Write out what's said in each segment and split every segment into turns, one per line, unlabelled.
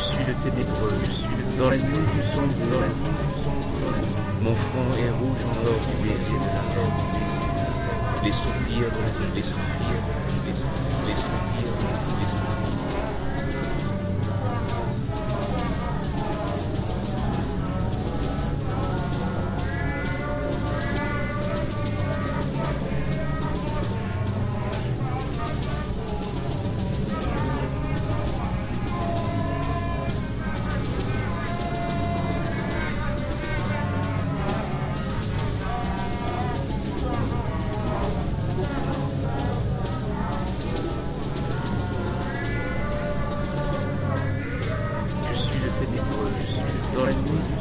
Je suis le ténébreux, je suis le dans la nuit du sombre, dans la nuit du sombre. Mon front est rouge en or du baiser de la reine. Les soupirs, les soupirs.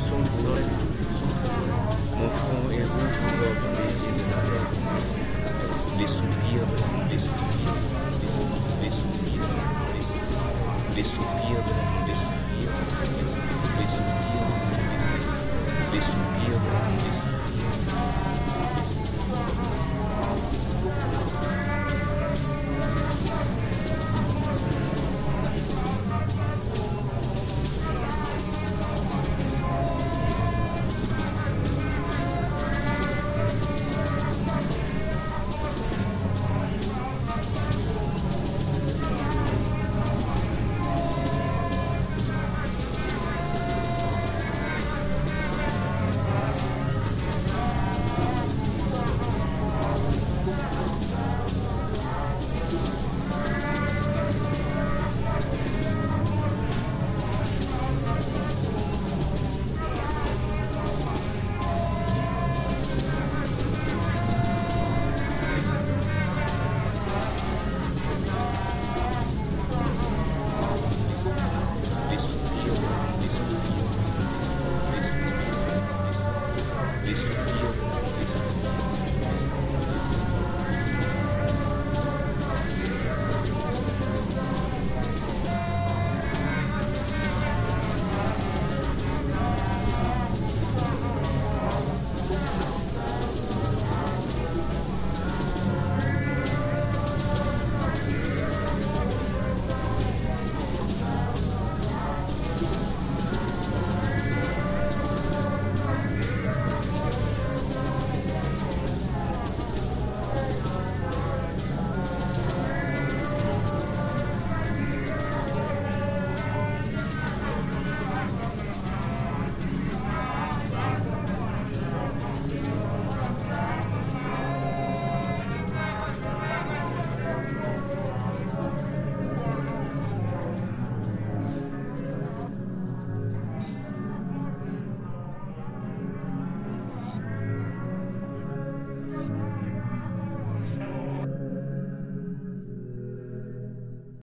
Son boulot est. Mon front est rouge pour l'ordre du baiser de la mer. Les soupirs, les soupirs, les soupirs, les soupirs, les soupirs, les soupirs, les soupirs, les soupirs, les soupirs, les soupirs.